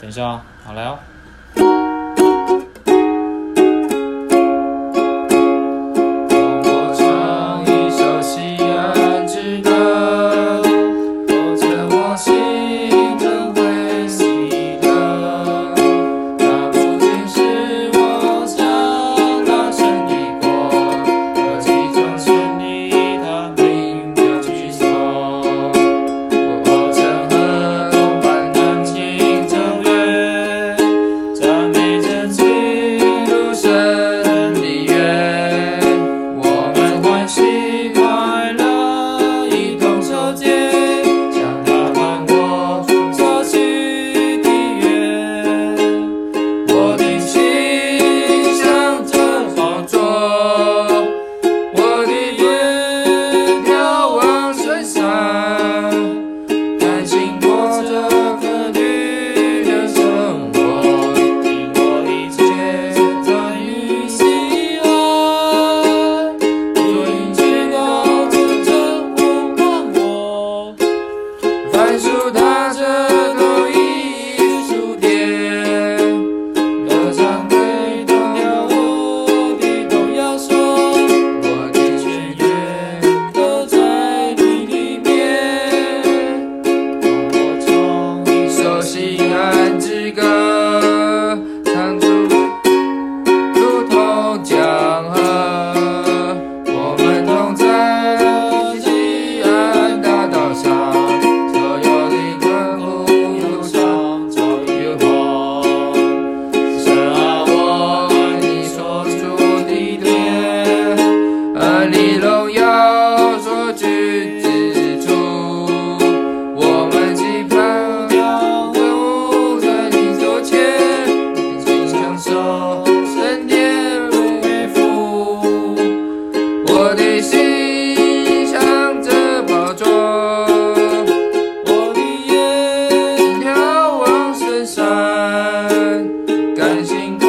等一下啊，好来哦。Omega. 我的心想着宝座，我的眼眺望深山，甘心过。